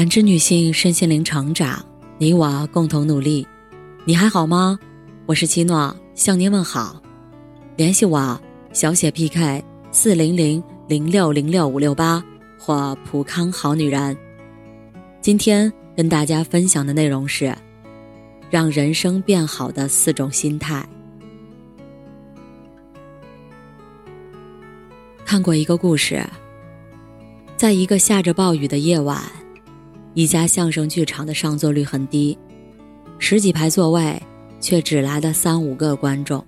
感知女性身心灵成长，你我共同努力。你还好吗？我是七诺，向您问好。联系我小写 PK 四零零零六零六五六八或普康好女人。今天跟大家分享的内容是，让人生变好的四种心态。看过一个故事，在一个下着暴雨的夜晚。一家相声剧场的上座率很低，十几排座位却只来了三五个观众。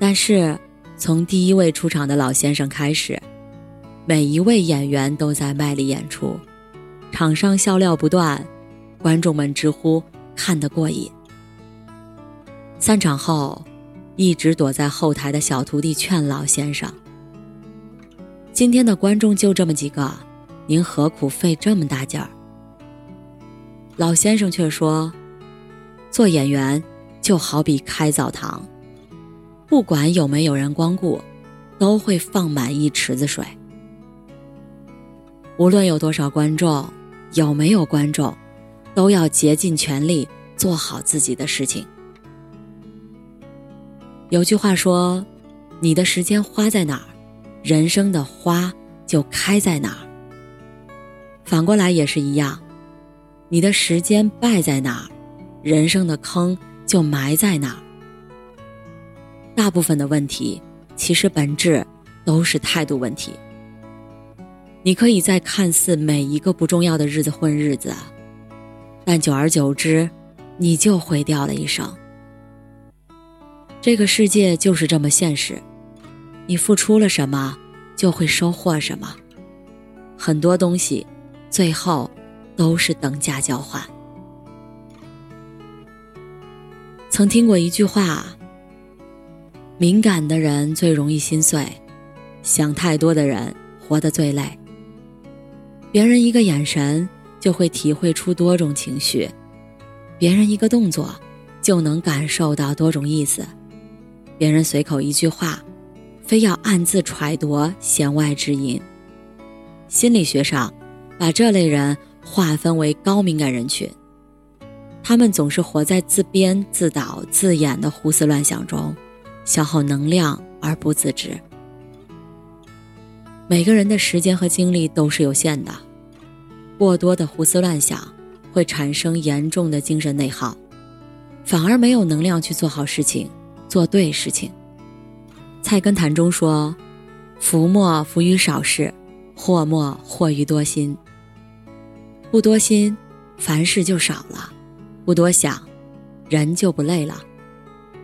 但是，从第一位出场的老先生开始，每一位演员都在卖力演出，场上笑料不断，观众们直呼看得过瘾。散场后，一直躲在后台的小徒弟劝老先生：“今天的观众就这么几个。”您何苦费这么大劲儿？老先生却说：“做演员就好比开澡堂，不管有没有人光顾，都会放满一池子水。无论有多少观众，有没有观众，都要竭尽全力做好自己的事情。”有句话说：“你的时间花在哪儿，人生的花就开在哪儿。”反过来也是一样，你的时间败在哪儿，人生的坑就埋在哪儿。大部分的问题，其实本质都是态度问题。你可以在看似每一个不重要的日子混日子，但久而久之，你就毁掉了一生。这个世界就是这么现实，你付出了什么，就会收获什么。很多东西。最后，都是等价交换。曾听过一句话：敏感的人最容易心碎，想太多的人活得最累。别人一个眼神就会体会出多种情绪，别人一个动作就能感受到多种意思，别人随口一句话，非要暗自揣度弦外之音。心理学上。把这类人划分为高敏感人群，他们总是活在自编自导自演的胡思乱想中，消耗能量而不自知。每个人的时间和精力都是有限的，过多的胡思乱想会产生严重的精神内耗，反而没有能量去做好事情，做对事情。菜根谭中说：“福莫福于少事，祸莫祸于多心。”不多心，凡事就少了；不多想，人就不累了。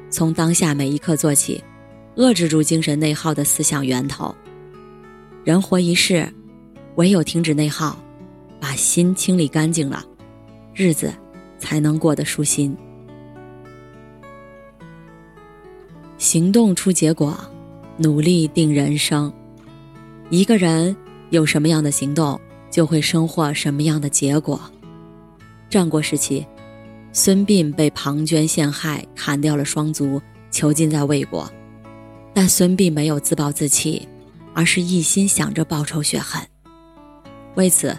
从当下每一刻做起，遏制住精神内耗的思想源头。人活一世，唯有停止内耗，把心清理干净了，日子才能过得舒心。行动出结果，努力定人生。一个人有什么样的行动？就会收获什么样的结果？战国时期，孙膑被庞涓陷害，砍掉了双足，囚禁在魏国。但孙膑没有自暴自弃，而是一心想着报仇雪恨。为此，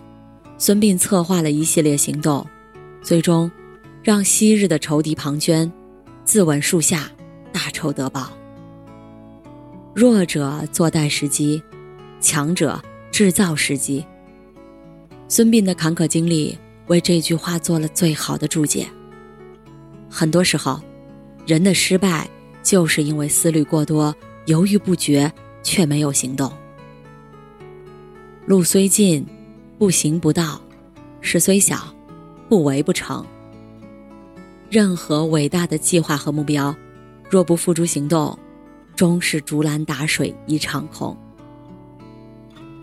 孙膑策划了一系列行动，最终让昔日的仇敌庞涓自刎树下，大仇得报。弱者坐待时机，强者制造时机。孙膑的坎坷经历为这句话做了最好的注解。很多时候，人的失败就是因为思虑过多、犹豫不决，却没有行动。路虽近，不行不到；事虽小，不为不成。任何伟大的计划和目标，若不付诸行动，终是竹篮打水一场空。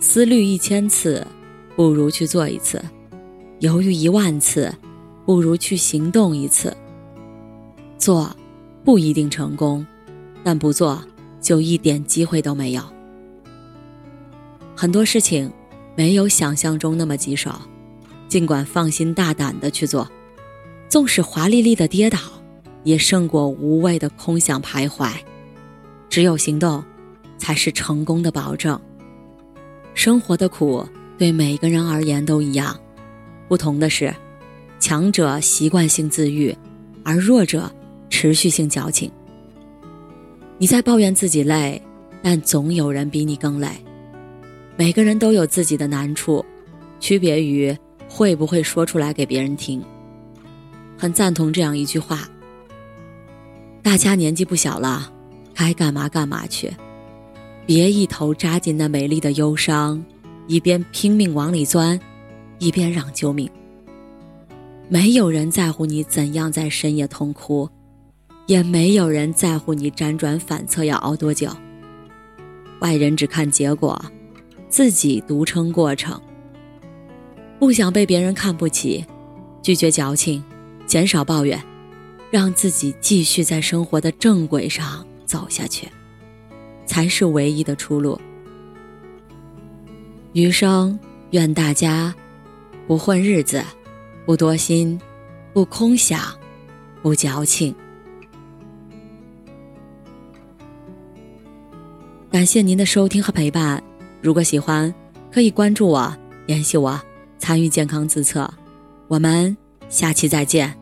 思虑一千次。不如去做一次，犹豫一万次，不如去行动一次。做不一定成功，但不做就一点机会都没有。很多事情没有想象中那么棘手，尽管放心大胆的去做，纵使华丽丽的跌倒，也胜过无谓的空想徘徊。只有行动，才是成功的保证。生活的苦。对每个人而言都一样，不同的是，强者习惯性自愈，而弱者持续性矫情。你在抱怨自己累，但总有人比你更累。每个人都有自己的难处，区别于会不会说出来给别人听。很赞同这样一句话：大家年纪不小了，该干嘛干嘛去，别一头扎进那美丽的忧伤，一边拼命往里钻，一边嚷救命。没有人在乎你怎样在深夜痛哭，也没有人在乎你辗转反侧要熬多久。外人只看结果。自己独撑过程，不想被别人看不起，拒绝矫情，减少抱怨，让自己继续在生活的正轨上走下去，才是唯一的出路。余生，愿大家不混日子，不多心，不空想，不矫情。感谢您的收听和陪伴。如果喜欢，可以关注我，联系我，参与健康自测。我们下期再见。